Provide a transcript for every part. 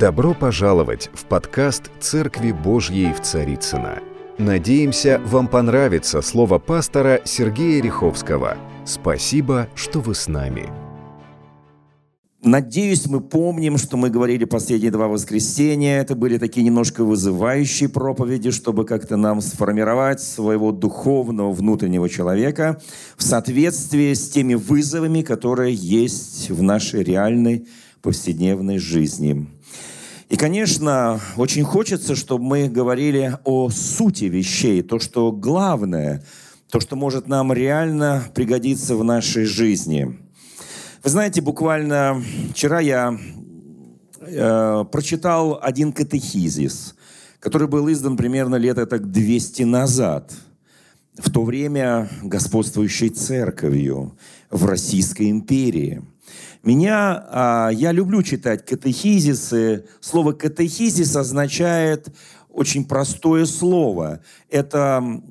Добро пожаловать в подкаст «Церкви Божьей в Царицына. Надеемся, вам понравится слово пастора Сергея Риховского. Спасибо, что вы с нами. Надеюсь, мы помним, что мы говорили последние два воскресенья. Это были такие немножко вызывающие проповеди, чтобы как-то нам сформировать своего духовного внутреннего человека в соответствии с теми вызовами, которые есть в нашей реальной повседневной жизни. И, конечно, очень хочется, чтобы мы говорили о сути вещей, то, что главное, то, что может нам реально пригодиться в нашей жизни. Вы знаете, буквально вчера я э, прочитал один катехизис, который был издан примерно лет так 200 назад, в то время господствующей церковью в Российской империи – меня, а, я люблю читать катехизисы. Слово катехизис означает очень простое слово. Это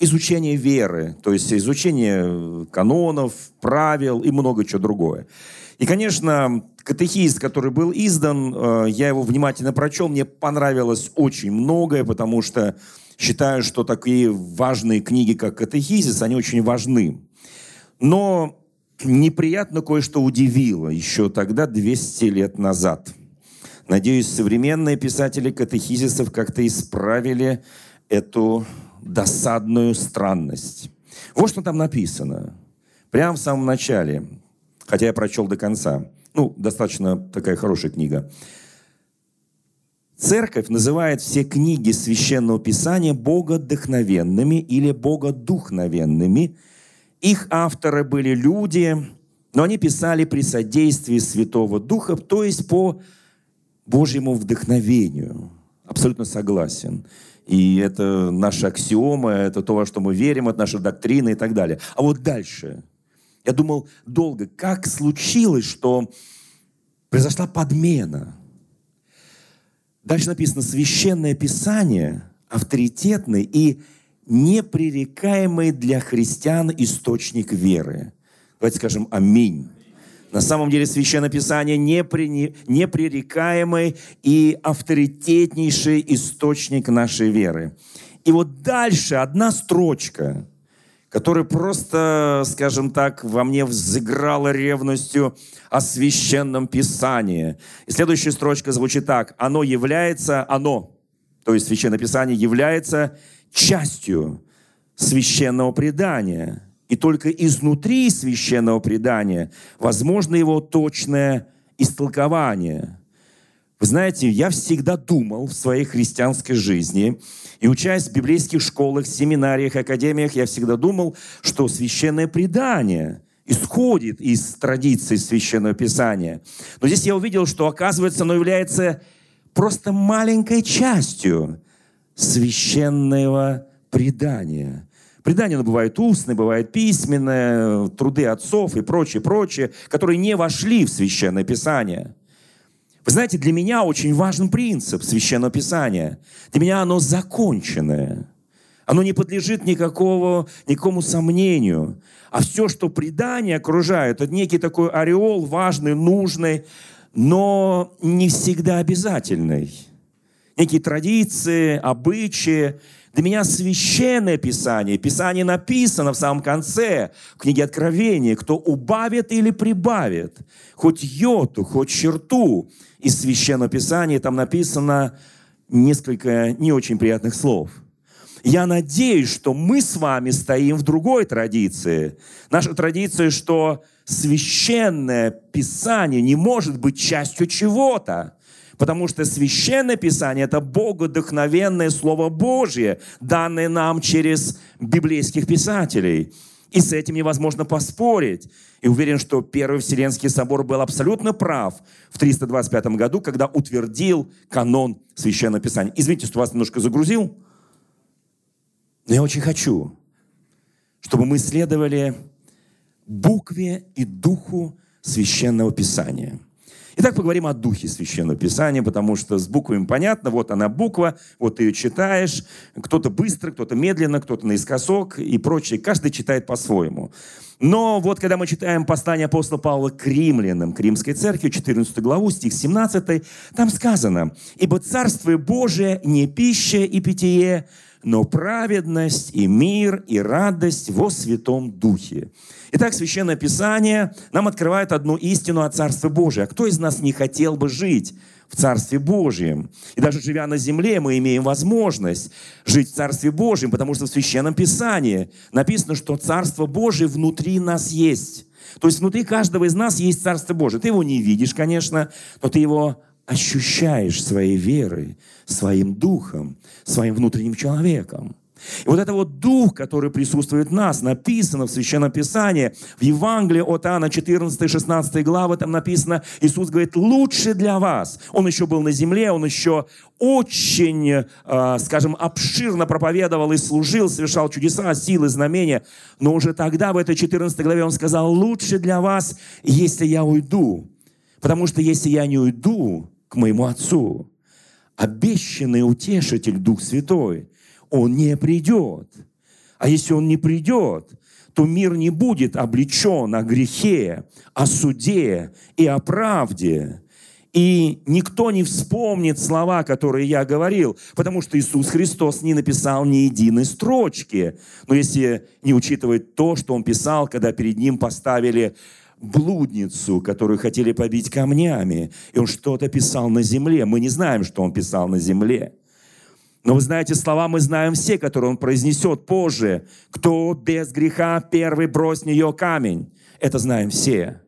изучение веры, то есть изучение канонов, правил и много чего другое. И, конечно, катехиз, который был издан, э, я его внимательно прочел, мне понравилось очень многое, потому что считаю, что такие важные книги, как катехизис, они очень важны. Но неприятно кое-что удивило еще тогда, 200 лет назад. Надеюсь, современные писатели катехизисов как-то исправили эту досадную странность. Вот что там написано. Прямо в самом начале. Хотя я прочел до конца. Ну, достаточно такая хорошая книга. Церковь называет все книги Священного Писания богодохновенными или богодухновенными – их авторы были люди, но они писали при содействии Святого Духа, то есть по Божьему вдохновению. Абсолютно согласен. И это наша аксиома, это то, во что мы верим, это наша доктрина и так далее. А вот дальше. Я думал долго, как случилось, что произошла подмена. Дальше написано, священное писание авторитетное и непререкаемый для христиан источник веры. Давайте скажем «Аминь». На самом деле Священное Писание непререкаемый и авторитетнейший источник нашей веры. И вот дальше одна строчка, которая просто, скажем так, во мне взыграла ревностью о Священном Писании. И следующая строчка звучит так. Оно является, оно, то есть Священное Писание является частью священного предания. И только изнутри священного предания возможно его точное истолкование. Вы знаете, я всегда думал в своей христианской жизни, и учась в библейских школах, семинариях, академиях, я всегда думал, что священное предание исходит из традиции священного писания. Но здесь я увидел, что, оказывается, оно является просто маленькой частью священного предания. Предание оно бывает устное, бывает письменное, труды отцов и прочее, прочее, которые не вошли в Священное Писание. Вы знаете, для меня очень важен принцип Священного Писания. Для меня оно законченное. Оно не подлежит никакого, никакому сомнению. А все, что предание окружает, это некий такой ореол важный, нужный, но не всегда обязательный некие традиции, обычаи. Для меня священное Писание, Писание написано в самом конце, в книге Откровения, кто убавит или прибавит, хоть йоту, хоть черту из священного Писания, там написано несколько не очень приятных слов. Я надеюсь, что мы с вами стоим в другой традиции. Наша традиция, что священное Писание не может быть частью чего-то. Потому что Священное Писание – это богодухновенное Слово Божье, данное нам через библейских писателей. И с этим невозможно поспорить. И уверен, что Первый Вселенский собор был абсолютно прав в 325 году, когда утвердил канон Священного Писания. Извините, что вас немножко загрузил, но я очень хочу, чтобы мы следовали букве и духу Священного Писания – Итак, поговорим о духе Священного Писания, потому что с буквами понятно, вот она буква, вот ты ее читаешь, кто-то быстро, кто-то медленно, кто-то наискосок и прочее. Каждый читает по-своему. Но вот когда мы читаем послание апостола Павла к римлянам, к римской церкви, 14 главу, стих 17, там сказано, «Ибо Царствие Божие не пища и питье, но праведность и мир и радость во Святом Духе». Итак, Священное Писание нам открывает одну истину о Царстве Божьем. А кто из нас не хотел бы жить в Царстве Божьем? И даже живя на земле, мы имеем возможность жить в Царстве Божьем, потому что в Священном Писании написано, что Царство Божие внутри нас есть. То есть внутри каждого из нас есть Царство Божие. Ты его не видишь, конечно, но ты его ощущаешь своей верой, своим духом, своим внутренним человеком. И вот это вот дух, который присутствует в нас, написано в Священном Писании, в Евангелии от Иоанна 14-16 главы, там написано, Иисус говорит, лучше для вас. Он еще был на земле, он еще очень, э, скажем, обширно проповедовал и служил, совершал чудеса, силы, знамения. Но уже тогда, в этой 14 главе, он сказал, лучше для вас, если я уйду. Потому что если я не уйду к моему Отцу, обещанный утешитель, Дух Святой – он не придет. А если он не придет, то мир не будет облечен о грехе, о суде и о правде. И никто не вспомнит слова, которые я говорил, потому что Иисус Христос не написал ни единой строчки. Но если не учитывать то, что Он писал, когда перед Ним поставили блудницу, которую хотели побить камнями, и Он что-то писал на земле. Мы не знаем, что Он писал на земле. Но вы знаете, слова мы знаем все, которые он произнесет позже. Кто без греха первый брось нее камень. Это знаем все.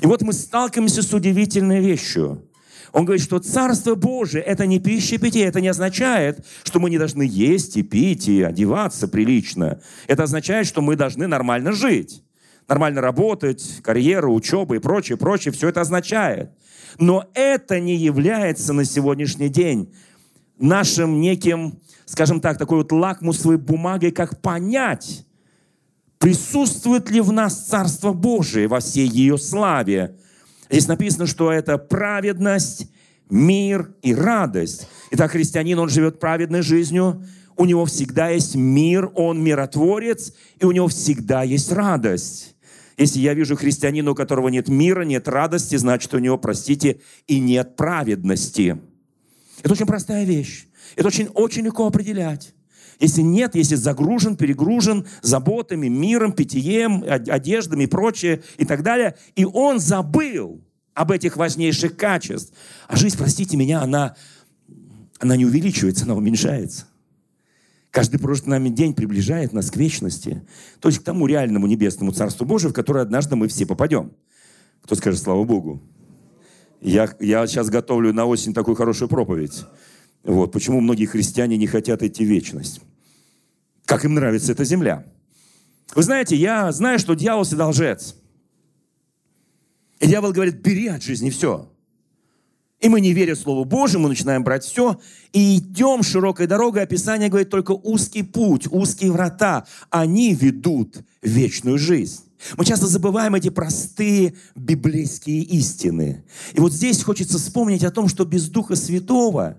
И вот мы сталкиваемся с удивительной вещью. Он говорит, что Царство Божие – это не пища и питье. Это не означает, что мы не должны есть и пить и одеваться прилично. Это означает, что мы должны нормально жить. Нормально работать, карьера, учеба и прочее, прочее. Все это означает. Но это не является на сегодняшний день нашим неким, скажем так, такой вот лакмусовой бумагой, как понять, присутствует ли в нас Царство Божие во всей ее славе. Здесь написано, что это праведность, мир и радость. Итак, христианин, он живет праведной жизнью, у него всегда есть мир, он миротворец, и у него всегда есть радость. Если я вижу христианина, у которого нет мира, нет радости, значит, у него, простите, и нет праведности. Это очень простая вещь. Это очень, очень легко определять. Если нет, если загружен, перегружен заботами, миром, питьем, одеждами и прочее и так далее, и он забыл об этих важнейших качествах. А жизнь, простите меня, она, она не увеличивается, она уменьшается. Каждый прожитый нами день приближает нас к вечности, то есть к тому реальному небесному Царству Божию, в которое однажды мы все попадем. Кто скажет «Слава Богу»? Я, я сейчас готовлю на осень такую хорошую проповедь. Вот, почему многие христиане не хотят идти в вечность. Как им нравится эта земля. Вы знаете, я знаю, что дьявол всегда лжец. И дьявол говорит, бери от жизни все. И мы, не веря Слову Божьему, начинаем брать все и идем широкой дорогой. Описание говорит только узкий путь, узкие врата. Они ведут вечную жизнь. Мы часто забываем эти простые библейские истины. И вот здесь хочется вспомнить о том, что без Духа Святого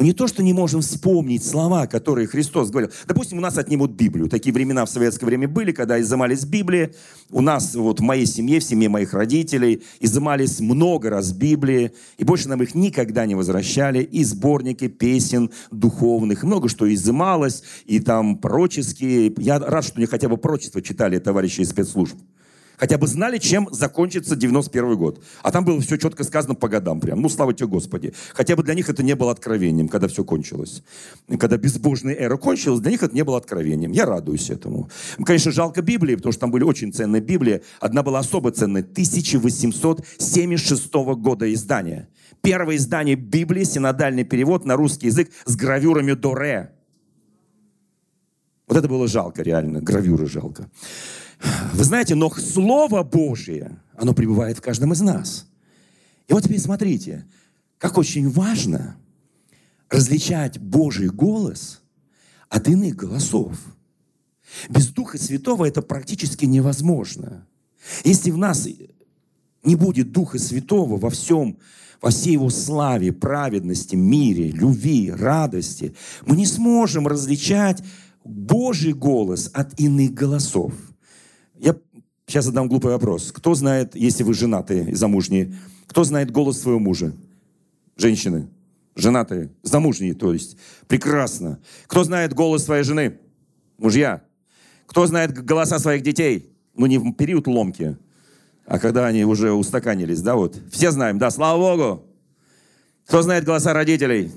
не то, что не можем вспомнить слова, которые Христос говорил. Допустим, у нас отнимут Библию. Такие времена в советское время были, когда изымались Библии. У нас, вот в моей семье, в семье моих родителей, изымались много раз Библии. И больше нам их никогда не возвращали. И сборники песен духовных. Много что изымалось. И там пророческие. Я рад, что не хотя бы пророчество читали товарищи из спецслужб хотя бы знали, чем закончится 91 год. А там было все четко сказано по годам прям. Ну, слава тебе, Господи. Хотя бы для них это не было откровением, когда все кончилось. Когда безбожная эра кончилась, для них это не было откровением. Я радуюсь этому. Конечно, жалко Библии, потому что там были очень ценные Библии. Одна была особо ценная, 1876 года издания. Первое издание Библии, синодальный перевод на русский язык с гравюрами Доре. Вот это было жалко, реально, гравюры жалко. Вы знаете, но Слово Божие, оно пребывает в каждом из нас. И вот теперь смотрите, как очень важно различать Божий голос от иных голосов. Без Духа Святого это практически невозможно. Если в нас не будет Духа Святого во всем, во всей Его славе, праведности, мире, любви, радости, мы не сможем различать Божий голос от иных голосов. Сейчас задам глупый вопрос. Кто знает, если вы женатые и замужние, кто знает голос своего мужа? Женщины. Женатые. Замужние, то есть. Прекрасно. Кто знает голос своей жены? Мужья. Кто знает голоса своих детей? Ну, не в период ломки, а когда они уже устаканились, да, вот. Все знаем, да, слава Богу. Кто знает голоса родителей?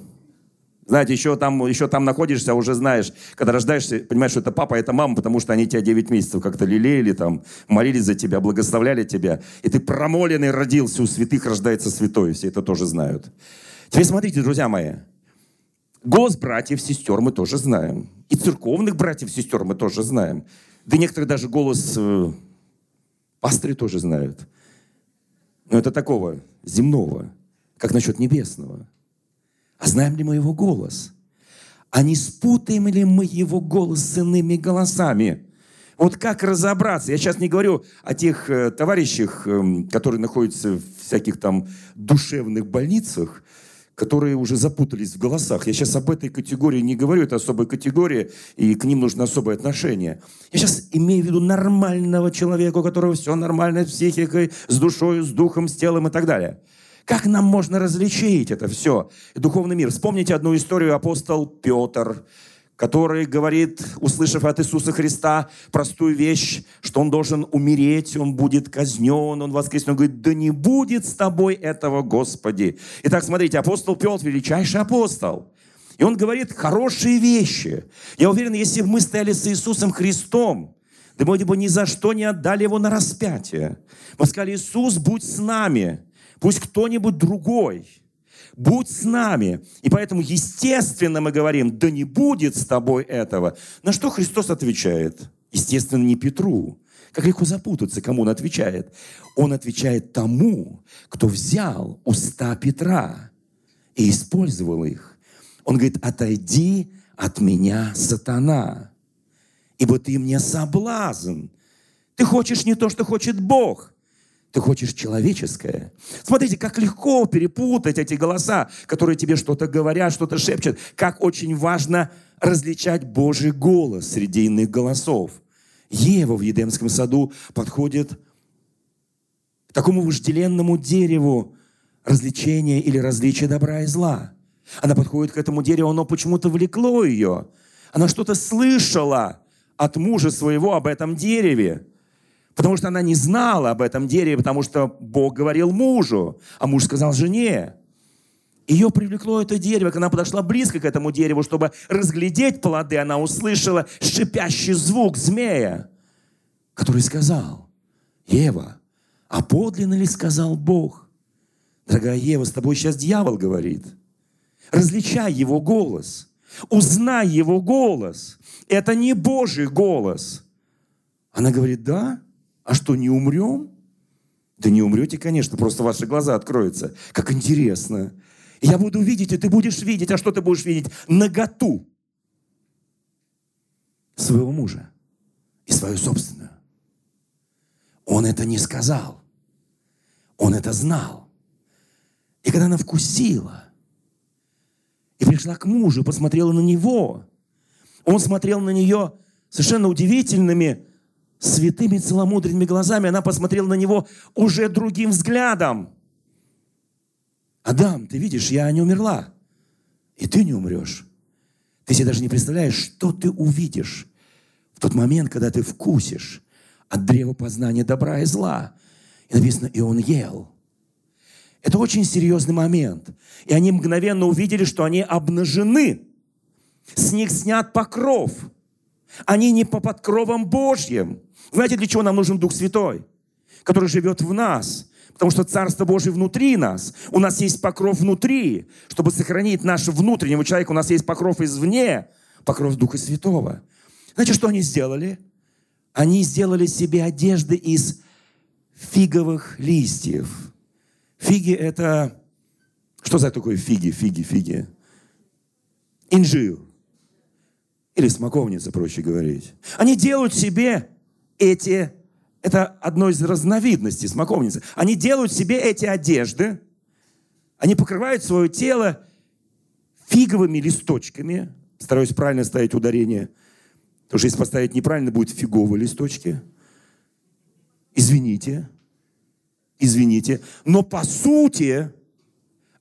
Знаете, еще там, еще там находишься, уже знаешь, когда рождаешься, понимаешь, что это папа, это мама, потому что они тебя 9 месяцев как-то лелеяли, там, молились за тебя, благословляли тебя. И ты промоленный родился, у святых рождается святой, все это тоже знают. Теперь смотрите, друзья мои, голос братьев, сестер мы тоже знаем. И церковных братьев, сестер мы тоже знаем. Да некоторые даже голос э, пасторы тоже знают. Но это такого земного, как насчет небесного. А знаем ли мы его голос? А не спутаем ли мы его голос с иными голосами? Вот как разобраться? Я сейчас не говорю о тех э, товарищах, э, которые находятся в всяких там душевных больницах, которые уже запутались в голосах. Я сейчас об этой категории не говорю, это особая категория, и к ним нужно особое отношение. Я сейчас имею в виду нормального человека, у которого все нормально с психикой, с душой, с духом, с телом и так далее. Как нам можно различить это все? Духовный мир. Вспомните одну историю апостол Петр, который говорит, услышав от Иисуса Христа простую вещь, что он должен умереть, он будет казнен, он воскреснет. Он говорит, да не будет с тобой этого, Господи. Итак, смотрите, апостол Петр, величайший апостол. И он говорит хорошие вещи. Я уверен, если бы мы стояли с Иисусом Христом, да мы бы ни за что не отдали его на распятие. Мы сказали, Иисус, будь с нами. Пусть кто-нибудь другой – будь с нами. И поэтому, естественно, мы говорим, да не будет с тобой этого. На что Христос отвечает? Естественно, не Петру. Как легко запутаться, кому он отвечает. Он отвечает тому, кто взял уста Петра и использовал их. Он говорит, отойди от меня, сатана, ибо ты мне соблазн. Ты хочешь не то, что хочет Бог. Ты хочешь человеческое. Смотрите, как легко перепутать эти голоса, которые тебе что-то говорят, что-то шепчут. Как очень важно различать Божий голос среди иных голосов. Ева в Едемском саду подходит к такому вожделенному дереву развлечения или различия добра и зла. Она подходит к этому дереву, оно почему-то влекло ее. Она что-то слышала от мужа своего об этом дереве. Потому что она не знала об этом дереве, потому что Бог говорил мужу, а муж сказал жене. Ее привлекло это дерево, когда она подошла близко к этому дереву, чтобы разглядеть плоды, она услышала шипящий звук змея, который сказал, Ева, а подлинно ли сказал Бог? Дорогая Ева, с тобой сейчас дьявол говорит. Различай его голос. Узнай его голос. Это не Божий голос. Она говорит, да, а что, не умрем? Да не умрете, конечно, просто ваши глаза откроются. Как интересно. Я буду видеть, и ты будешь видеть. А что ты будешь видеть? Наготу своего мужа и свою собственную. Он это не сказал. Он это знал. И когда она вкусила и пришла к мужу, посмотрела на него, он смотрел на нее совершенно удивительными святыми целомудренными глазами, она посмотрела на него уже другим взглядом. Адам, ты видишь, я не умерла, и ты не умрешь. Ты себе даже не представляешь, что ты увидишь в тот момент, когда ты вкусишь от древа познания добра и зла. И написано, и он ел. Это очень серьезный момент. И они мгновенно увидели, что они обнажены. С них снят покров. Они не по подкровам Божьим. Знаете, для чего нам нужен Дух Святой, который живет в нас? Потому что Царство Божие внутри нас. У нас есть покров внутри. Чтобы сохранить нашего внутреннего человека, у нас есть покров извне, покров Духа Святого. Знаете, что они сделали? Они сделали себе одежды из фиговых листьев. Фиги – это... Что за такое фиги, фиги, фиги? Инжир. Или смоковница, проще говорить. Они делают себе эти это одно из разновидностей смоковницы. Они делают себе эти одежды, они покрывают свое тело фиговыми листочками. Стараюсь правильно ставить ударение. Потому что если поставить неправильно, будет фиговые листочки. Извините. Извините. Но по сути,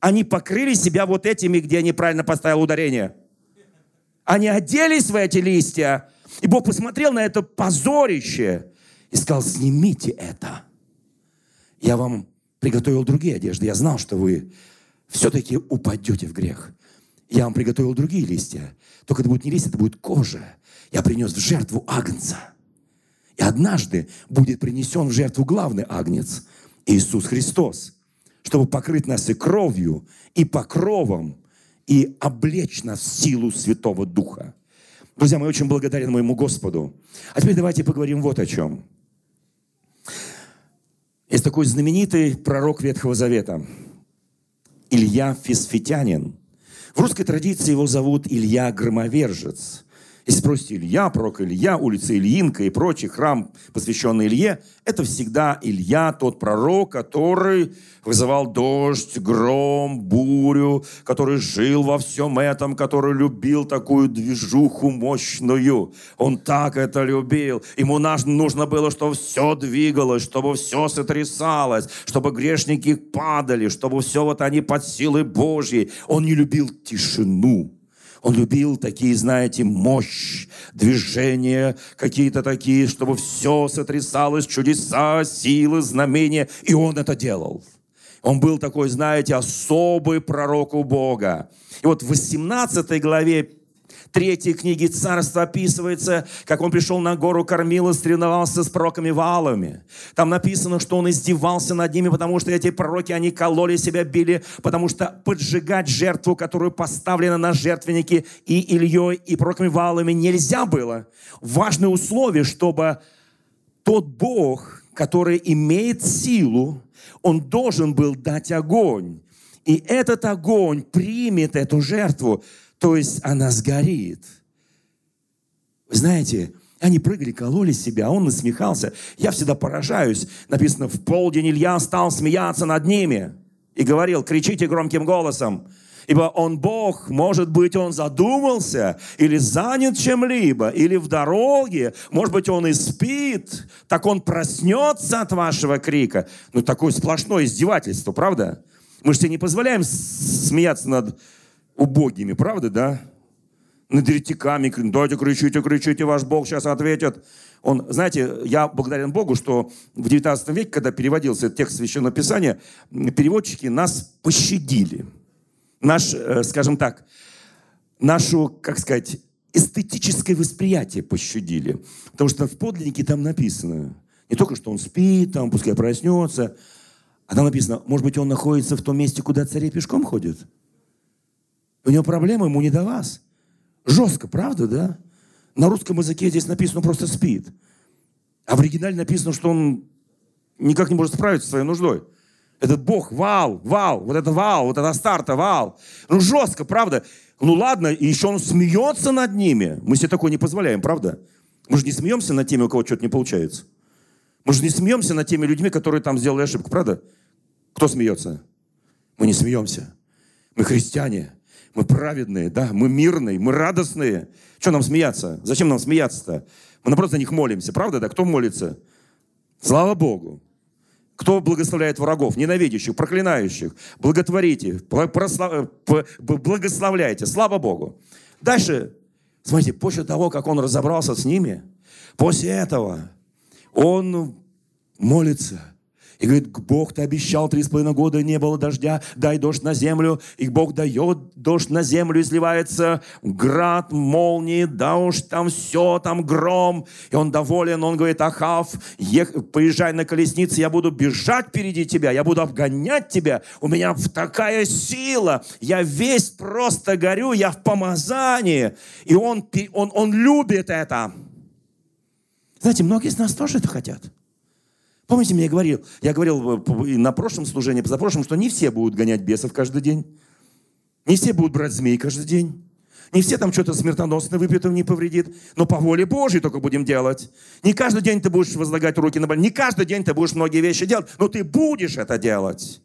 они покрыли себя вот этими, где я неправильно поставил ударение. Они оделись в эти листья. И Бог посмотрел на это позорище и сказал, снимите это. Я вам приготовил другие одежды. Я знал, что вы все-таки упадете в грех. Я вам приготовил другие листья. Только это будет не листья, это будет кожа. Я принес в жертву агнца. И однажды будет принесен в жертву главный агнец, Иисус Христос, чтобы покрыть нас и кровью, и покровом, и облечь нас в силу Святого Духа. Друзья, мы очень благодарен моему Господу. А теперь давайте поговорим вот о чем. Есть такой знаменитый пророк Ветхого Завета, Илья Фисфитянин. В русской традиции его зовут Илья Громовержец. Если спросите Илья, пророк Илья, улица Ильинка и прочий храм, посвященный Илье, это всегда Илья, тот пророк, который вызывал дождь, гром, бурю, который жил во всем этом, который любил такую движуху мощную. Он так это любил. Ему нужно было, чтобы все двигалось, чтобы все сотрясалось, чтобы грешники падали, чтобы все вот они под силой Божьей. Он не любил тишину. Он любил такие, знаете, мощь, движения, какие-то такие, чтобы все сотрясалось, чудеса, силы, знамения. И он это делал. Он был такой, знаете, особый пророк у Бога. И вот в 18 главе третьей книги царства описывается, как он пришел на гору Кормил и соревновался с пророками Ваалами. Там написано, что он издевался над ними, потому что эти пророки, они кололи себя, били, потому что поджигать жертву, которую поставлена на жертвенники и Ильей, и пророками Ваалами нельзя было. Важное условие, чтобы тот Бог, который имеет силу, он должен был дать огонь. И этот огонь примет эту жертву. То есть она сгорит. Вы знаете, они прыгали, кололи себя, а он насмехался. Я всегда поражаюсь. Написано, в полдень Илья стал смеяться над ними и говорил, кричите громким голосом, ибо он Бог, может быть, он задумался или занят чем-либо, или в дороге, может быть, он и спит, так он проснется от вашего крика. Ну, такое сплошное издевательство, правда? Мы же себе не позволяем смеяться над убогими, правда, да? Над еретиками, дайте кричите, кричите, ваш Бог сейчас ответит. Он, знаете, я благодарен Богу, что в 19 веке, когда переводился текст Священного Писания, переводчики нас пощадили. Наш, э, скажем так, нашу, как сказать, эстетическое восприятие пощадили. Потому что в подлиннике там написано, не только, что он спит, там, пускай проснется, а там написано, может быть, он находится в том месте, куда цари пешком ходят. У него проблемы, ему не до вас. Жестко, правда, да? На русском языке здесь написано, он просто спит. А в оригинале написано, что он никак не может справиться со своей нуждой. Этот Бог, вал, вал, вот это вал, вот это старта, вал. Ну, жестко, правда. Ну, ладно, и еще он смеется над ними. Мы себе такое не позволяем, правда? Мы же не смеемся над теми, у кого что-то не получается. Мы же не смеемся над теми людьми, которые там сделали ошибку, правда? Кто смеется? Мы не смеемся. Мы христиане. Мы праведные, да, мы мирные, мы радостные. Что нам смеяться? Зачем нам смеяться-то? Мы наоборот за них молимся, правда, да? Кто молится? Слава Богу. Кто благословляет врагов, ненавидящих, проклинающих? Благотворите, благословляйте. Слава Богу. Дальше, смотрите, после того, как он разобрался с ними, после этого он молится – и говорит, Бог, ты обещал три с половиной года, не было дождя, дай дождь на землю. И Бог дает дождь на землю, изливается град, молнии, дождь, там все, там гром. И он доволен, он говорит, Ахав, ех, поезжай на колеснице, я буду бежать впереди тебя, я буду обгонять тебя. У меня такая сила, я весь просто горю, я в помазании. И он, он, он любит это. Знаете, многие из нас тоже это хотят. Помните, мне говорил, я говорил э, на прошлом служении, позапрошлом, что не все будут гонять бесов каждый день. Не все будут брать змей каждый день. Не все там что-то смертоносное выпьют, не повредит. Но по воле Божьей только будем делать. Не каждый день ты будешь возлагать руки на больных. Не каждый день ты будешь многие вещи делать. Но ты будешь это делать.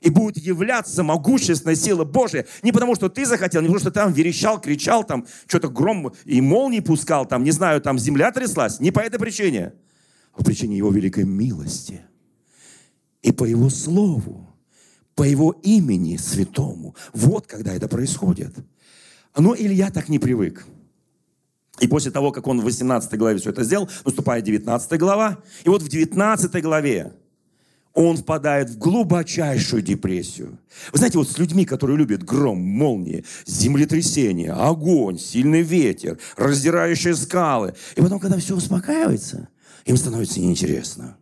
И будет являться могущественная сила Божья. Не потому, что ты захотел, не потому, что ты там верещал, кричал, там что-то гром и молнии пускал, там, не знаю, там земля тряслась. Не по этой причине. По причине Его великой милости. И по Его Слову. По Его имени святому. Вот когда это происходит. Но Илья так не привык. И после того, как он в 18 главе все это сделал, наступает 19 глава. И вот в 19 главе он впадает в глубочайшую депрессию. Вы знаете, вот с людьми, которые любят гром, молнии, землетрясение, огонь, сильный ветер, раздирающие скалы. И потом, когда все успокаивается, им становится неинтересно.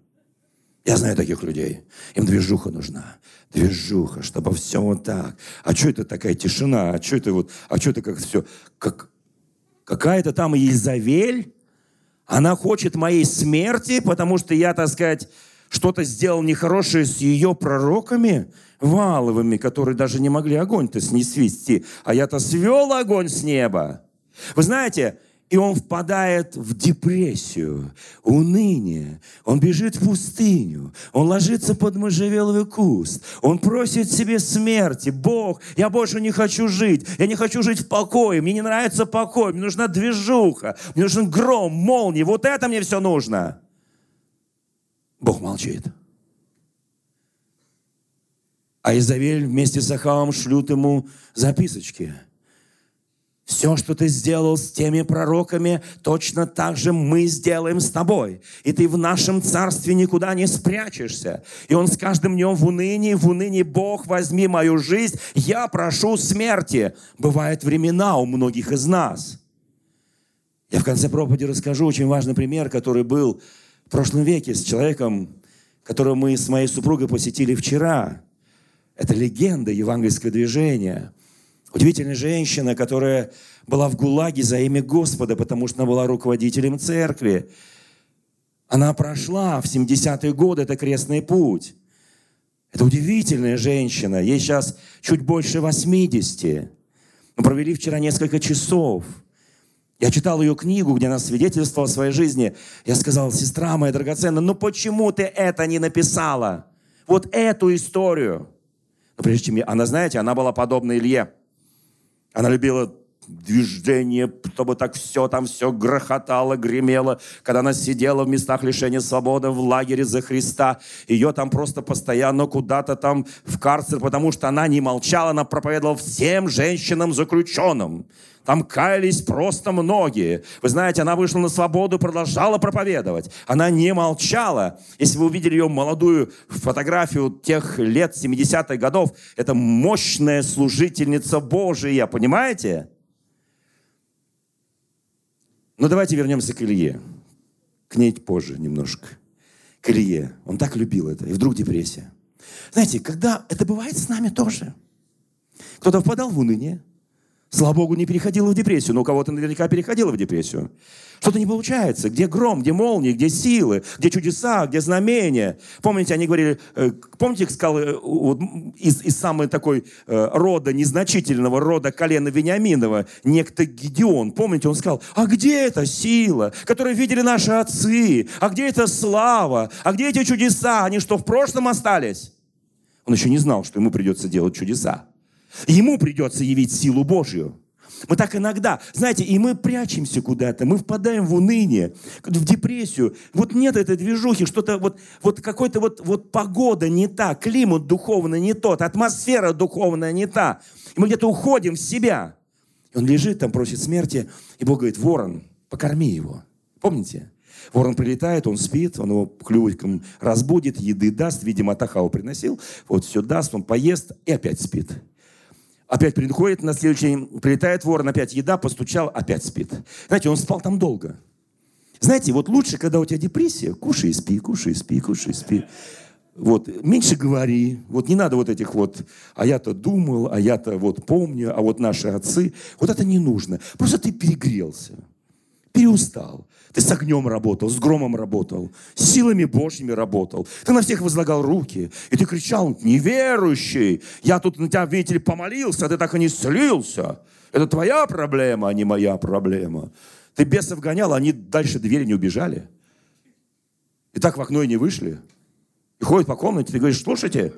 Я знаю таких людей. Им движуха нужна. Движуха, чтобы все вот так. А что это такая тишина? А что это вот, а что это как все, как какая-то там Елизавель, она хочет моей смерти, потому что я, так сказать, что-то сделал нехорошее с ее пророками, валовыми, которые даже не могли огонь-то снесвести, а я-то свел огонь с неба. Вы знаете, и он впадает в депрессию, уныние. Он бежит в пустыню. Он ложится под можжевеловый куст. Он просит себе смерти. Бог, я больше не хочу жить. Я не хочу жить в покое. Мне не нравится покой. Мне нужна движуха. Мне нужен гром, молнии. Вот это мне все нужно. Бог молчит. А Изавель вместе с Ахавом шлют ему записочки – все, что ты сделал с теми пророками, точно так же мы сделаем с тобой. И ты в нашем царстве никуда не спрячешься. И он с каждым днем в унынии, в унынии, Бог, возьми мою жизнь, я прошу смерти. Бывают времена у многих из нас. Я в конце проповеди расскажу очень важный пример, который был в прошлом веке с человеком, которого мы с моей супругой посетили вчера. Это легенда евангельского движения – Удивительная женщина, которая была в ГУЛАГе за имя Господа, потому что она была руководителем церкви. Она прошла в 70-е годы этот крестный путь. Это удивительная женщина. Ей сейчас чуть больше 80. Мы провели вчера несколько часов. Я читал ее книгу, где она свидетельствовала о своей жизни. Я сказал, сестра моя драгоценная, ну почему ты это не написала? Вот эту историю. Но прежде чем... Она, знаете, она была подобна Илье. Она любила движение, чтобы так все там все грохотало, гремело. Когда она сидела в местах лишения свободы в лагере за Христа, ее там просто постоянно куда-то там в карцер, потому что она не молчала, она проповедовала всем женщинам-заключенным. Там каялись просто многие. Вы знаете, она вышла на свободу, продолжала проповедовать. Она не молчала. Если вы увидели ее молодую фотографию тех лет 70-х годов, это мощная служительница Божия, понимаете? Но давайте вернемся к Илье. К ней позже немножко. К Илье. Он так любил это. И вдруг депрессия. Знаете, когда это бывает с нами тоже. Кто-то впадал в уныние, Слава Богу, не переходила в депрессию, но у кого-то наверняка переходила в депрессию. Что-то не получается. Где гром, где молнии, где силы, где чудеса, где знамения. Помните, они говорили, э, помните, сказал э, вот, из, из самой такой э, рода, незначительного рода колена Вениаминова, некто Гедеон. Помните, он сказал, а где эта сила, которую видели наши отцы? А где эта слава? А где эти чудеса? Они что, в прошлом остались? Он еще не знал, что ему придется делать чудеса. Ему придется явить силу Божью. Мы так иногда, знаете, и мы прячемся куда-то, мы впадаем в уныние, в депрессию. Вот нет этой движухи, что-то вот, вот какой-то вот, вот погода не та, климат духовный не тот, атмосфера духовная не та. И мы где-то уходим в себя. И он лежит там, просит смерти, и Бог говорит, ворон, покорми его. Помните? Ворон прилетает, он спит, он его клювиком разбудит, еды даст, видимо, Атахау приносил, вот все даст, он поест и опять спит. Опять приходит, на следующий день прилетает ворон, опять еда, постучал, опять спит. Знаете, он спал там долго. Знаете, вот лучше, когда у тебя депрессия, кушай и спи, кушай и спи, кушай и спи. Вот, меньше говори, вот не надо вот этих вот, а я-то думал, а я-то вот помню, а вот наши отцы. Вот это не нужно. Просто ты перегрелся. переустал. Ты с огнем работал, с громом работал, с силами Божьими работал. Ты на всех возлагал руки. И ты кричал, неверующий, я тут на тебя, видите ли, помолился, а ты так и не слился. Это твоя проблема, а не моя проблема. Ты бесов гонял, а они дальше двери не убежали. И так в окно и не вышли. И ходят по комнате, ты говоришь, слушайте,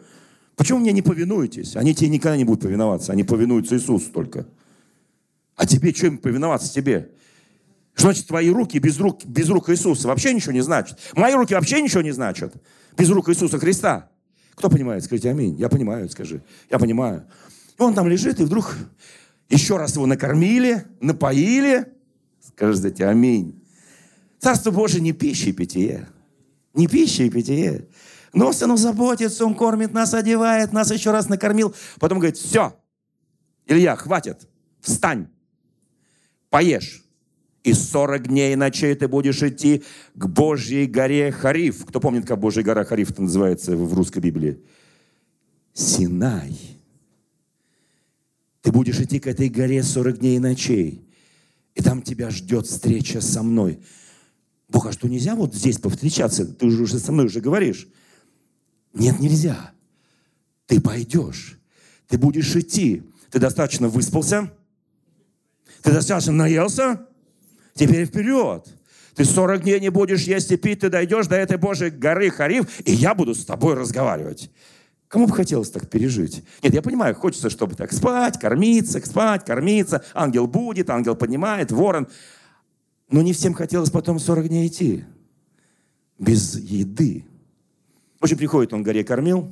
почему мне не повинуетесь? Они тебе никогда не будут повиноваться, они повинуются Иисусу только. А тебе что им повиноваться тебе? Что значит твои руки без рук, без рук Иисуса? Вообще ничего не значит. Мои руки вообще ничего не значат. Без рук Иисуса Христа. Кто понимает? Скажите аминь. Я понимаю, скажи. Я понимаю. И он там лежит, и вдруг еще раз его накормили, напоили. Скажите аминь. Царство Божие не пища и питье. Не пища и питье. Но он заботится, он кормит нас, одевает нас, еще раз накормил. Потом говорит, все, Илья, хватит, встань, поешь. И 40 дней и ночей ты будешь идти к Божьей горе Хариф. Кто помнит, как Божья гора Хариф называется в русской Библии? Синай. Ты будешь идти к этой горе 40 дней и ночей. И там тебя ждет встреча со мной. Бог, а что нельзя вот здесь повстречаться? Ты уже со мной уже говоришь. Нет, нельзя. Ты пойдешь. Ты будешь идти. Ты достаточно выспался? Ты достаточно наелся? Теперь вперед. Ты 40 дней не будешь есть и пить, ты дойдешь до этой Божьей горы Хариф, и я буду с тобой разговаривать. Кому бы хотелось так пережить? Нет, я понимаю, хочется, чтобы так спать, кормиться, спать, кормиться. Ангел будет, ангел поднимает, ворон. Но не всем хотелось потом 40 дней идти. Без еды. В общем, приходит он к горе Кормил.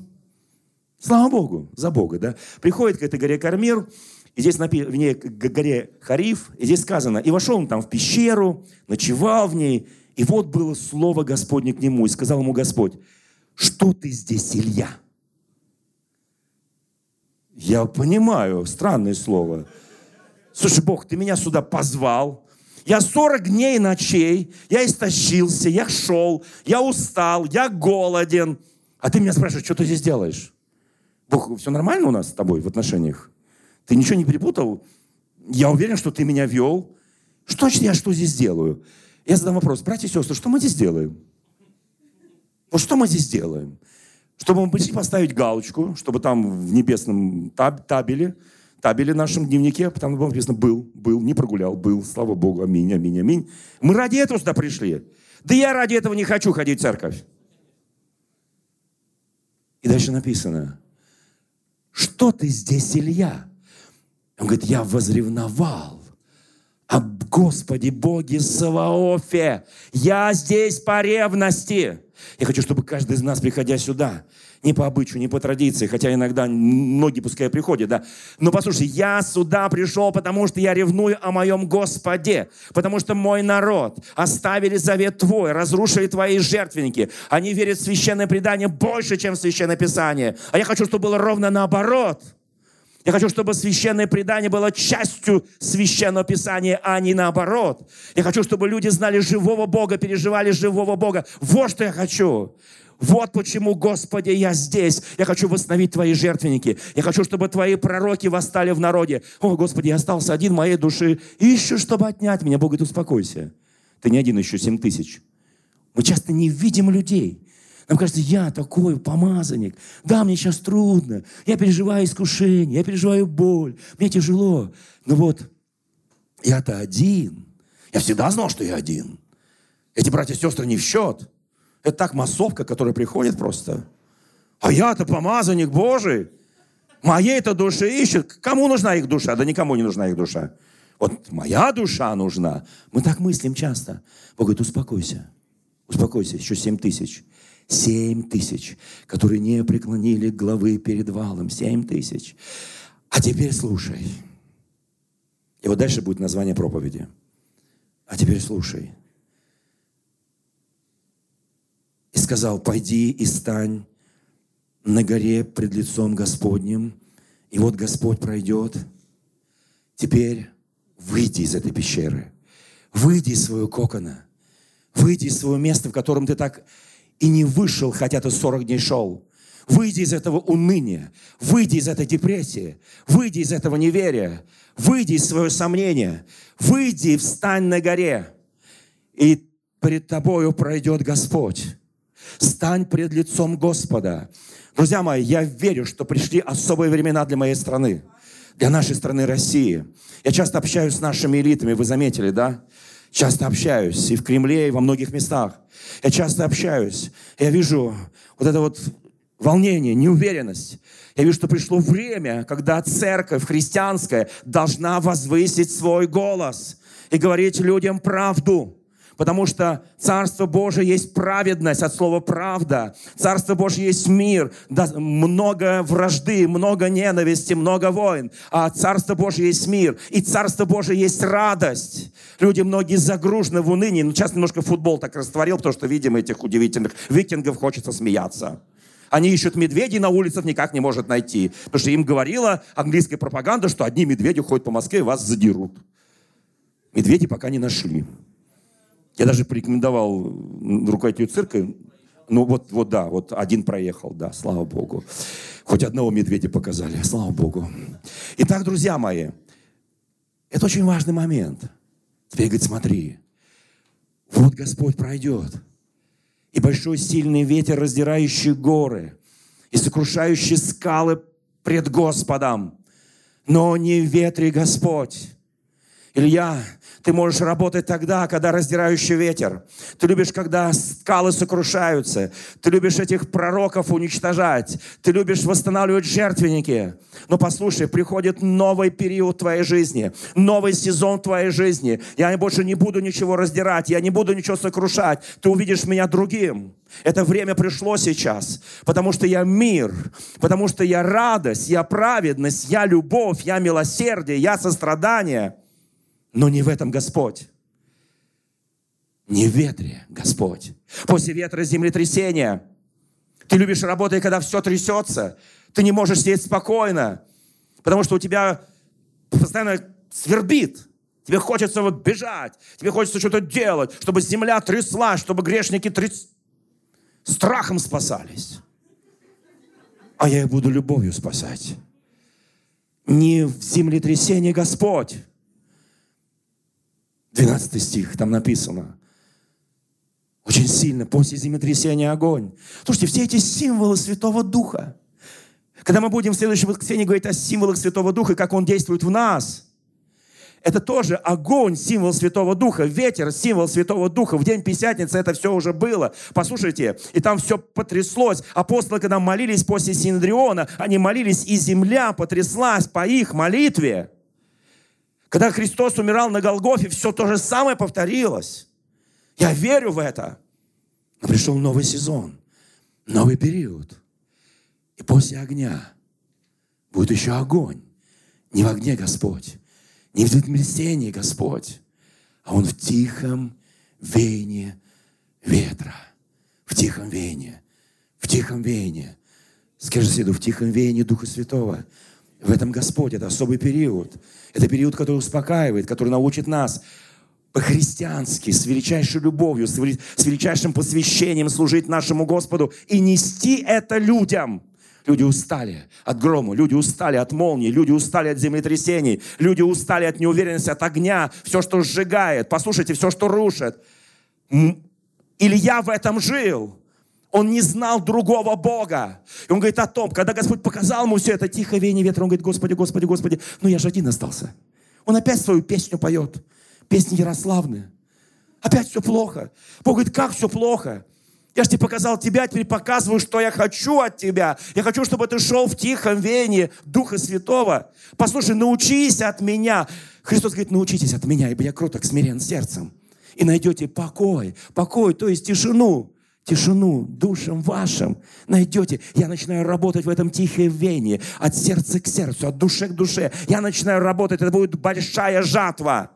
Слава Богу, за Бога, да? Приходит к этой горе Кормил, и здесь написано, к горе Хариф, и здесь сказано, и вошел он там в пещеру, ночевал в ней, и вот было слово Господне к нему, и сказал ему Господь, что ты здесь, Илья? Я понимаю, странное слово. Слушай, Бог, ты меня сюда позвал. Я 40 дней и ночей, я истощился, я шел, я устал, я голоден. А ты меня спрашиваешь, что ты здесь делаешь? Бог, все нормально у нас с тобой в отношениях? Ты ничего не перепутал? Я уверен, что ты меня вел. Что значит я что здесь делаю? Я задам вопрос. Братья и сестры, что мы здесь делаем? Вот что мы здесь делаем? Чтобы мы пришли поставить галочку, чтобы там в небесном таб табеле, табеле нашем дневнике, там было написано «был», «был», не прогулял, «был», слава Богу, аминь, аминь, аминь. Мы ради этого сюда пришли. Да я ради этого не хочу ходить в церковь. И дальше написано, что ты здесь, Илья? Он говорит, я возревновал об Господе Боге Саваофе. Я здесь по ревности. Я хочу, чтобы каждый из нас, приходя сюда, не по обычаю, не по традиции, хотя иногда многие пускай приходят, да. Но послушай, я сюда пришел, потому что я ревную о моем Господе, потому что мой народ оставили завет Твой, разрушили Твои жертвенники. Они верят в священное предание больше, чем в священное писание. А я хочу, чтобы было ровно наоборот – я хочу, чтобы священное предание было частью священного писания, а не наоборот. Я хочу, чтобы люди знали живого Бога, переживали живого Бога. Вот что я хочу. Вот почему, Господи, я здесь. Я хочу восстановить Твои жертвенники. Я хочу, чтобы Твои пророки восстали в народе. О, Господи, я остался один моей души. Ищу, чтобы отнять меня. Бог говорит, успокойся. Ты не один, еще семь тысяч. Мы часто не видим людей. Нам кажется, я такой помазанник. Да, мне сейчас трудно. Я переживаю искушение, я переживаю боль. Мне тяжело. Но вот я-то один. Я всегда знал, что я один. Эти братья и сестры не в счет. Это так массовка, которая приходит просто. А я-то помазанник Божий. Моей-то души ищет. Кому нужна их душа? Да никому не нужна их душа. Вот моя душа нужна. Мы так мыслим часто. Бог говорит, успокойся. Успокойся, еще семь тысяч. Семь тысяч, которые не преклонили главы перед валом. Семь тысяч. А теперь слушай. И вот дальше будет название проповеди. А теперь слушай. И сказал, пойди и стань на горе пред лицом Господним. И вот Господь пройдет. Теперь выйди из этой пещеры. Выйди из своего кокона. Выйди из своего места, в котором ты так и не вышел, хотя ты 40 дней шел. Выйди из этого уныния, выйди из этой депрессии, выйди из этого неверия, выйди из своего сомнения, выйди и встань на горе. и пред тобою пройдет Господь. Стань пред лицом Господа. Друзья мои, я верю, что пришли особые времена для моей страны, для нашей страны России. Я часто общаюсь с нашими элитами, вы заметили, да? Часто общаюсь и в Кремле, и во многих местах. Я часто общаюсь. Я вижу вот это вот волнение, неуверенность. Я вижу, что пришло время, когда церковь христианская должна возвысить свой голос и говорить людям правду. Потому что Царство Божие есть праведность от слова «правда». Царство Божие есть мир. Да, много вражды, много ненависти, много войн. А Царство Божие есть мир. И Царство Божие есть радость. Люди многие загружены в унынии. Ну, сейчас немножко футбол так растворил, потому что видим этих удивительных викингов, хочется смеяться. Они ищут медведей на улицах, никак не может найти. Потому что им говорила английская пропаганда, что одни медведи ходят по Москве и вас задерут. Медведи пока не нашли. Я даже порекомендовал руководителю цирка, ну вот, вот да, вот один проехал, да, слава Богу. Хоть одного медведя показали, слава Богу. Итак, друзья мои, это очень важный момент. Теперь говорит, смотри, вот Господь пройдет, и большой сильный ветер, раздирающий горы, и сокрушающий скалы пред Господом. Но не ветре Господь. Илья, ты можешь работать тогда, когда раздирающий ветер. Ты любишь, когда скалы сокрушаются. Ты любишь этих пророков уничтожать. Ты любишь восстанавливать жертвенники. Но послушай, приходит новый период твоей жизни, новый сезон твоей жизни. Я больше не буду ничего раздирать, я не буду ничего сокрушать. Ты увидишь меня другим. Это время пришло сейчас, потому что я мир, потому что я радость, я праведность, я любовь, я милосердие, я сострадание – но не в этом Господь. Не в ветре Господь. После ветра землетрясения. Ты любишь работать, когда все трясется. Ты не можешь сидеть спокойно, потому что у тебя постоянно свербит. Тебе хочется вот бежать, тебе хочется что-то делать, чтобы земля тряслась, чтобы грешники тряс... страхом спасались. А я их буду любовью спасать. Не в землетрясении Господь, 12 стих, там написано. Очень сильно, после землетрясения огонь. Слушайте, все эти символы Святого Духа. Когда мы будем в следующем воскресенье говорить о символах Святого Духа, как Он действует в нас, это тоже огонь, символ Святого Духа, ветер, символ Святого Духа. В день Пятидесятницы это все уже было. Послушайте, и там все потряслось. Апостолы, когда молились после Синдриона, они молились, и земля потряслась по их молитве. Когда Христос умирал на Голгофе, все то же самое повторилось. Я верю в это. Но пришел новый сезон, новый период. И после огня будет еще огонь. Не в огне Господь, не в землетрясении Господь, а Он в тихом веянии ветра. В тихом веянии. В тихом веянии. Скажи соседу, в тихом веянии Духа Святого – в этом Господь. Это особый период. Это период, который успокаивает, который научит нас по-христиански, с величайшей любовью, с величайшим посвящением служить нашему Господу и нести это людям. Люди устали от грома, люди устали от молнии, люди устали от землетрясений, люди устали от неуверенности, от огня, все, что сжигает. Послушайте, все, что рушит. Илья в этом жил. Он не знал другого Бога. И он говорит о том, когда Господь показал ему все это тихо веяние ветра, он говорит, Господи, Господи, Господи, ну я же один остался. Он опять свою песню поет. Песни Ярославны. Опять все плохо. Бог говорит, как все плохо? Я же тебе показал тебя, теперь показываю, что я хочу от тебя. Я хочу, чтобы ты шел в тихом веянии Духа Святого. Послушай, научись от меня. Христос говорит, научитесь от меня, ибо я круток, смирен сердцем. И найдете покой. Покой, то есть тишину тишину душам вашим найдете. Я начинаю работать в этом тихой вене, от сердца к сердцу, от души к душе. Я начинаю работать, это будет большая жатва.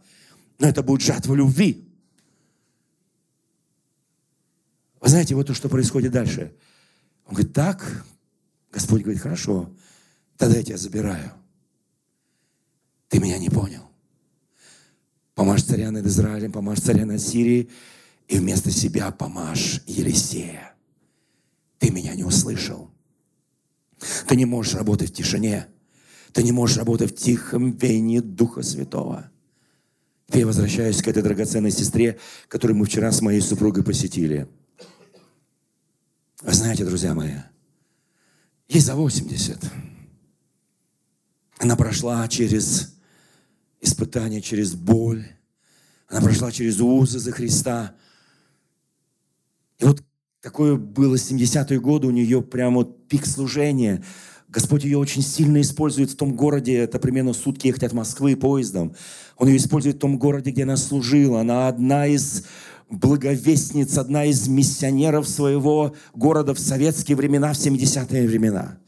Но это будет жатва любви. Вы знаете, вот то, что происходит дальше. Он говорит, так, Господь говорит, хорошо, тогда я тебя забираю. Ты меня не понял. Помажь царя над Израилем, помажь царя над Сирией, и вместо себя помажь Елисея. Ты меня не услышал. Ты не можешь работать в тишине. Ты не можешь работать в тихом веянии Духа Святого. Я возвращаюсь к этой драгоценной сестре, которую мы вчера с моей супругой посетили. Вы знаете, друзья мои, ей за 80. Она прошла через испытания, через боль. Она прошла через узы за Христа. И вот такое было 70-е годы, у нее прямо вот пик служения. Господь ее очень сильно использует в том городе, это примерно сутки ехать от Москвы поездом. Он ее использует в том городе, где она служила. Она одна из благовестниц, одна из миссионеров своего города в советские времена, в 70-е времена.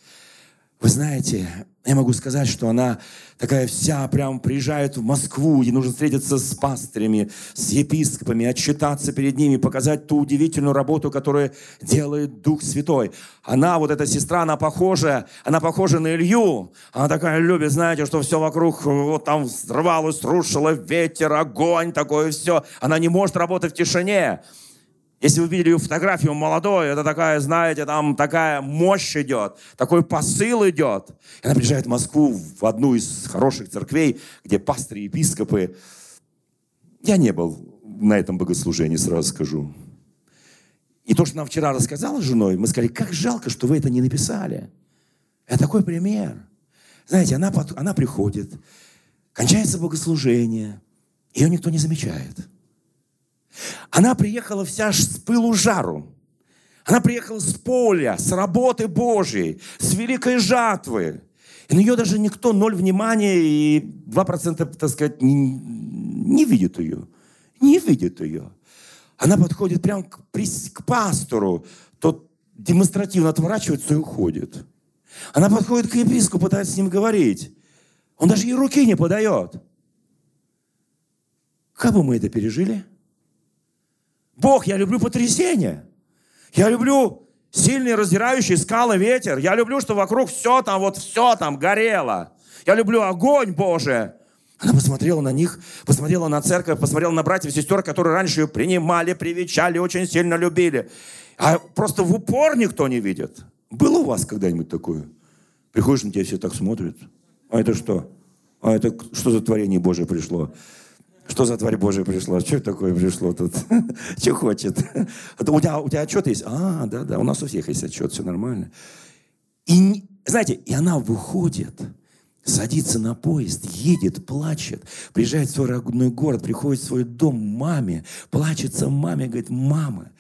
Вы знаете, я могу сказать, что она такая вся прям приезжает в Москву, ей нужно встретиться с пастырями, с епископами, отчитаться перед ними, показать ту удивительную работу, которую делает Дух Святой. Она, вот эта сестра, она похожа, она похожа на Илью. Она такая любит, знаете, что все вокруг вот там взрывалось, рушило, ветер, огонь, такое все. Она не может работать в тишине. Если вы видели ее фотографию молодой, это такая, знаете, там такая мощь идет, такой посыл идет. И она приезжает в Москву в одну из хороших церквей, где пасторы, епископы. Я не был на этом богослужении, сразу скажу. И то, что нам вчера рассказала с женой, мы сказали, как жалко, что вы это не написали. Это такой пример. Знаете, она, она приходит, кончается богослужение, ее никто не замечает – она приехала вся с пылу жару. Она приехала с поля, с работы Божьей, с великой жатвы. И на нее даже никто, ноль внимания и 2%, так сказать, не, не видит ее. Не видит ее. Она подходит прямо к, к пастору, тот демонстративно отворачивается и уходит. Она подходит к епископу, пытается с ним говорить. Он даже ей руки не подает. Как бы мы это пережили? Бог, я люблю потрясение. Я люблю сильный раздирающий скалы ветер. Я люблю, что вокруг все там, вот все там горело. Я люблю огонь Божий. Она посмотрела на них, посмотрела на церковь, посмотрела на братьев и сестер, которые раньше ее принимали, привечали, очень сильно любили. А просто в упор никто не видит. Было у вас когда-нибудь такое? Приходишь, на тебя все так смотрят. А это что? А это что за творение Божие пришло? Что за тварь Божия пришла? Что такое пришло тут? Что хочет? У тебя, у тебя отчет есть? А, да, да, у нас у всех есть отчет, все нормально. И, знаете, и она выходит, садится на поезд, едет, плачет, приезжает в свой родной город, приходит в свой дом маме, плачется маме, говорит, мама,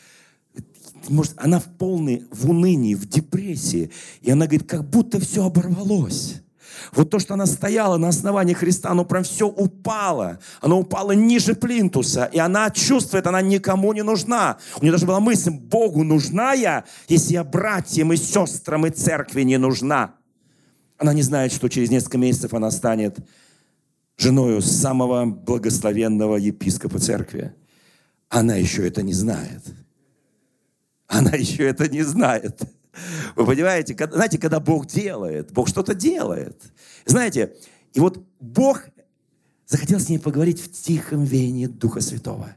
может, она в полной, в унынии, в депрессии, и она говорит, как будто все оборвалось. Вот то, что она стояла на основании Христа, оно прям все упало. Оно упало ниже плинтуса. И она чувствует, она никому не нужна. У нее даже была мысль, Богу нужна я, если я братьям и сестрам и церкви не нужна. Она не знает, что через несколько месяцев она станет женою самого благословенного епископа церкви. Она еще это не знает. Она еще это не знает. Вы понимаете, когда, знаете, когда Бог делает, Бог что-то делает. Знаете, и вот Бог захотел с ней поговорить в тихом веянии Духа Святого.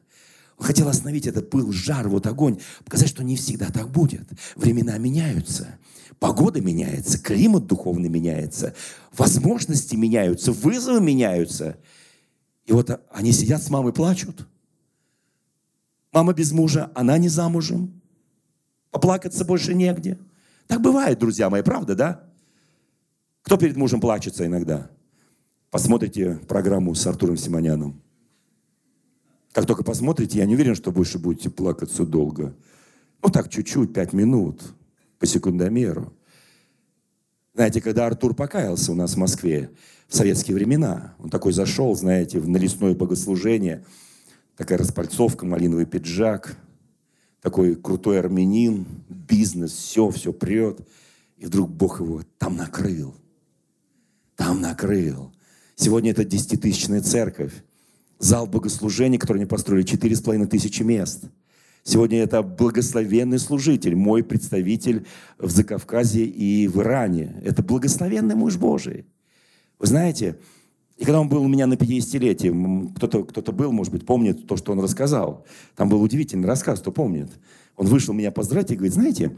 Он хотел остановить этот пыл, жар, вот огонь, показать, что не всегда так будет. Времена меняются, погода меняется, климат духовный меняется, возможности меняются, вызовы меняются. И вот они сидят с мамой, плачут. Мама без мужа, она не замужем. Поплакаться больше негде. Так бывает, друзья мои, правда, да? Кто перед мужем плачется иногда? Посмотрите программу с Артуром Симоняном. Как только посмотрите, я не уверен, что больше будете плакаться долго. Ну так, чуть-чуть, пять минут, по секундомеру. Знаете, когда Артур покаялся у нас в Москве в советские времена, он такой зашел, знаете, в налесное богослужение, такая распальцовка, малиновый пиджак, такой крутой армянин, бизнес, все, все прет. И вдруг Бог его там накрыл. Там накрыл. Сегодня это десятитысячная церковь. Зал богослужения, который они построили, четыре с половиной тысячи мест. Сегодня это благословенный служитель, мой представитель в Закавказье и в Иране. Это благословенный муж Божий. Вы знаете, и когда он был у меня на 50-летии, кто-то кто был, может быть, помнит то, что он рассказал. Там был удивительный рассказ, кто помнит. Он вышел меня поздравить и говорит, знаете,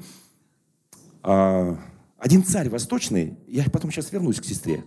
а, один царь восточный, я потом сейчас вернусь к сестре,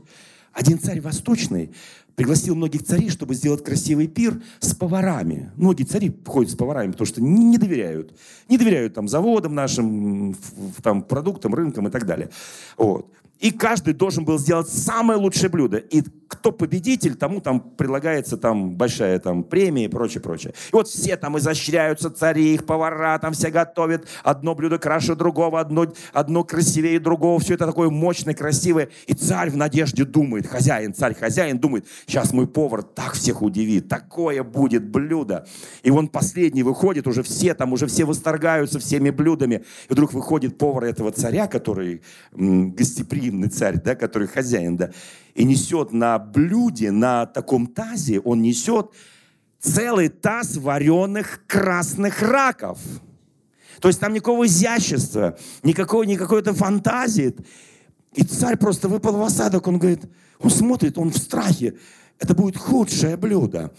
Один царь восточный пригласил многих царей, чтобы сделать красивый пир с поварами. Многие цари ходят с поварами, потому что не доверяют. Не доверяют там заводам нашим, там, продуктам, рынкам и так далее. Вот. И каждый должен был сделать самое лучшее блюдо. И кто победитель, тому там предлагается там большая там премия и прочее, прочее. И вот все там изощряются, цари, их повара, там все готовят. Одно блюдо краше другого, одно, одно красивее другого. Все это такое мощное, красивое. И царь в надежде думает, хозяин, царь, хозяин думает, сейчас мой повар так всех удивит, такое будет блюдо. И он последний выходит, уже все там, уже все восторгаются всеми блюдами. И вдруг выходит повар этого царя, который гостеприимный, гостеприимный царь, да, который хозяин, да, и несет на блюде, на таком тазе, он несет целый таз вареных красных раков. То есть там никакого изящества, никакой, никакой-то фантазии. И царь просто выпал в осадок, он говорит, он смотрит, он в страхе. Это будет худшее блюдо.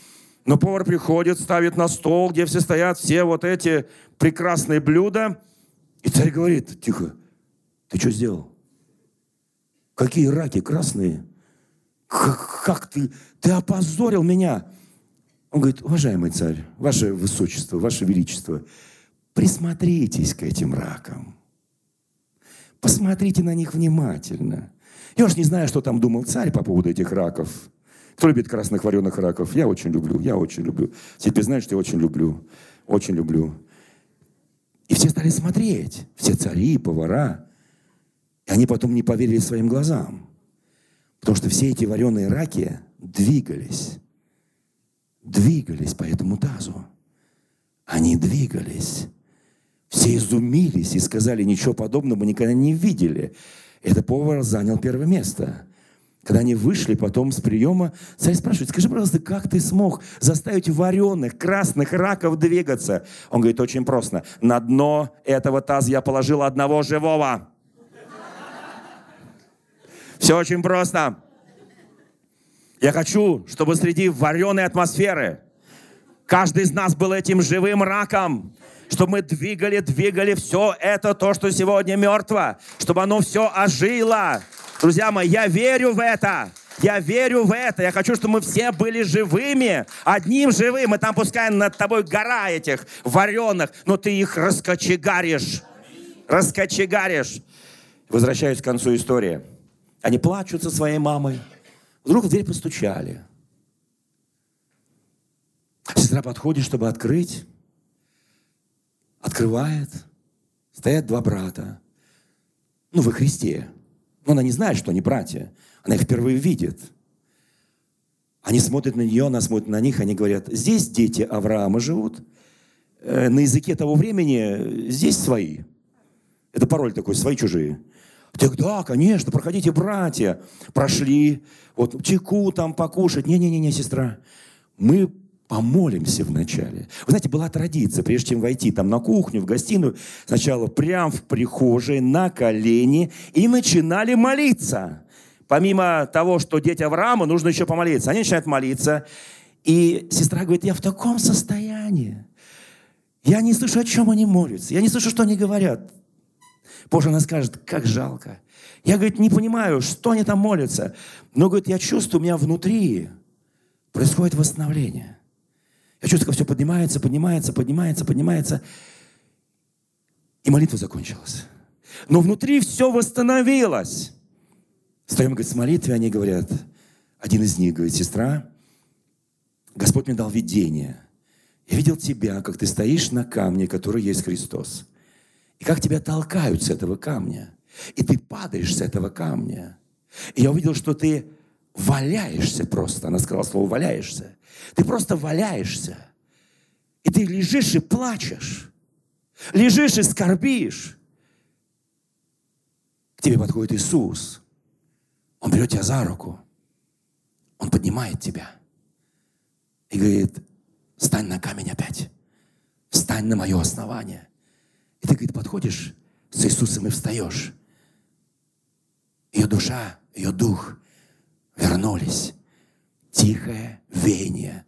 Но повар приходит, ставит на стол, где все стоят, все вот эти прекрасные блюда. И царь говорит, тихо, ты что сделал? Какие раки красные? Как, как ты? Ты опозорил меня. Он говорит, уважаемый царь, ваше высочество, ваше величество, присмотритесь к этим ракам. Посмотрите на них внимательно. Я уж не знаю, что там думал царь по поводу этих раков. Кто любит красных вареных раков? Я очень люблю, я очень люблю. Теперь знаешь, что я очень люблю. Очень люблю. И все стали смотреть. Все цари, повара. Они потом не поверили своим глазам. Потому что все эти вареные раки двигались. Двигались по этому тазу. Они двигались. Все изумились и сказали, ничего подобного никогда не видели. Это повар занял первое место. Когда они вышли потом с приема, царь спрашивает, скажи, пожалуйста, как ты смог заставить вареных красных раков двигаться? Он говорит, очень просто. На дно этого таза я положил одного живого. Все очень просто. Я хочу, чтобы среди вареной атмосферы каждый из нас был этим живым раком, чтобы мы двигали, двигали все это, то, что сегодня мертво, чтобы оно все ожило. Друзья мои, я верю в это. Я верю в это. Я хочу, чтобы мы все были живыми, одним живым. И там пускай над тобой гора этих вареных, но ты их раскочегаришь. Раскочегаришь. Возвращаюсь к концу истории. Они плачут со своей мамой. Вдруг в дверь постучали. Сестра подходит, чтобы открыть. Открывает. Стоят два брата. Ну, во Христе. Но она не знает, что они братья. Она их впервые видит. Они смотрят на нее, она смотрит на них, они говорят, здесь дети Авраама живут. Э, на языке того времени здесь свои. Это пароль такой, свои Так да, конечно, проходите, братья. Прошли, вот чеку там покушать. Не-не-не, сестра, мы помолимся вначале. Вы знаете, была традиция, прежде чем войти там на кухню, в гостиную, сначала прям в прихожей, на колени, и начинали молиться. Помимо того, что дети Авраама, нужно еще помолиться. Они начинают молиться, и сестра говорит, я в таком состоянии. Я не слышу, о чем они молятся. Я не слышу, что они говорят. Позже она скажет, как жалко. Я, говорит, не понимаю, что они там молятся. Но, говорит, я чувствую, у меня внутри происходит восстановление. Я чувствую, как все поднимается, поднимается, поднимается, поднимается. И молитва закончилась. Но внутри все восстановилось. Стоим, говорит, с молитвой, они говорят, один из них говорит, сестра, Господь мне дал видение. Я видел тебя, как ты стоишь на камне, который есть Христос. И как тебя толкают с этого камня. И ты падаешь с этого камня. И я увидел, что ты валяешься просто. Она сказала слово «валяешься». Ты просто валяешься. И ты лежишь и плачешь. Лежишь и скорбишь. К тебе подходит Иисус. Он берет тебя за руку. Он поднимает тебя. И говорит, стань на камень опять. Встань на мое основание. И ты, говорит, подходишь с Иисусом и встаешь. Ее душа, ее дух вернулись. Тихое веяние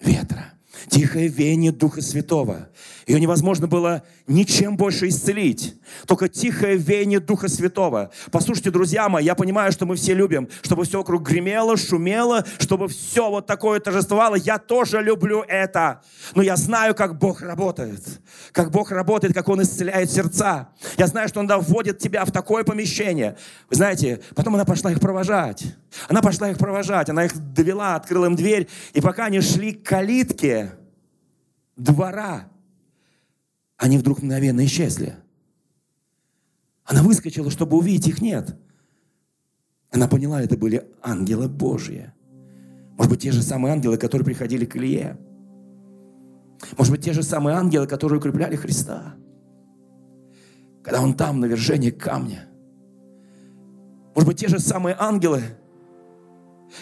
ветра. Тихое веяние Духа Святого. Ее невозможно было ничем больше исцелить. Только тихое веяние Духа Святого. Послушайте, друзья мои, я понимаю, что мы все любим, чтобы все вокруг гремело, шумело, чтобы все вот такое торжествовало. Я тоже люблю это. Но я знаю, как Бог работает. Как Бог работает, как Он исцеляет сердца. Я знаю, что Он вводит тебя в такое помещение. Вы знаете, потом она пошла их провожать. Она пошла их провожать. Она их довела, открыла им дверь. И пока они шли к калитке, двора, они вдруг мгновенно исчезли. Она выскочила, чтобы увидеть их нет. Она поняла, это были ангелы Божьи. Может быть, те же самые ангелы, которые приходили к Илье. Может быть, те же самые ангелы, которые укрепляли Христа. Когда он там, на вершине камня. Может быть, те же самые ангелы,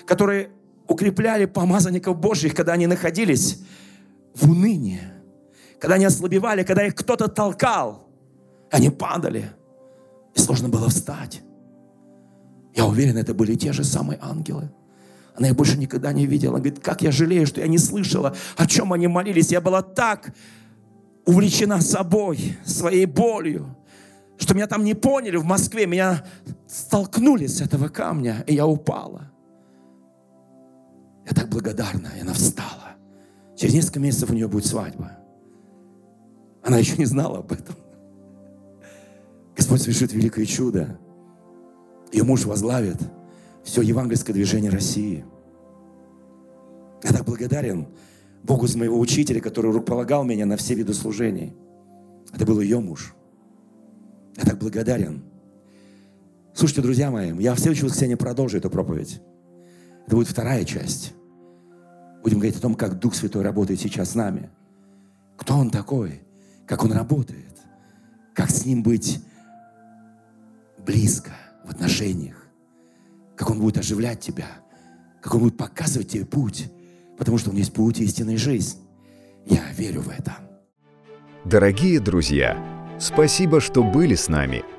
которые укрепляли помазанников Божьих, когда они находились в унынии, когда они ослабевали, когда их кто-то толкал, они падали, и сложно было встать. Я уверен, это были те же самые ангелы. Она их больше никогда не видела. Она говорит, как я жалею, что я не слышала, о чем они молились. Я была так увлечена собой, своей болью, что меня там не поняли в Москве. Меня столкнули с этого камня, и я упала. Я так благодарна, и она встала. Через несколько месяцев у нее будет свадьба. Она еще не знала об этом. Господь совершит великое чудо. Ее муж возглавит все евангельское движение России. Я так благодарен Богу за моего учителя, который руководил меня на все виды служений. Это был ее муж. Я так благодарен. Слушайте, друзья мои, я в следующее воскресенье продолжу эту проповедь. Это будет вторая часть. Будем говорить о том, как Дух Святой работает сейчас с нами. Кто Он такой? Как Он работает? Как с Ним быть близко в отношениях? Как Он будет оживлять тебя? Как Он будет показывать тебе путь? Потому что Он есть путь истинной жизни. Я верю в это. Дорогие друзья, спасибо, что были с нами.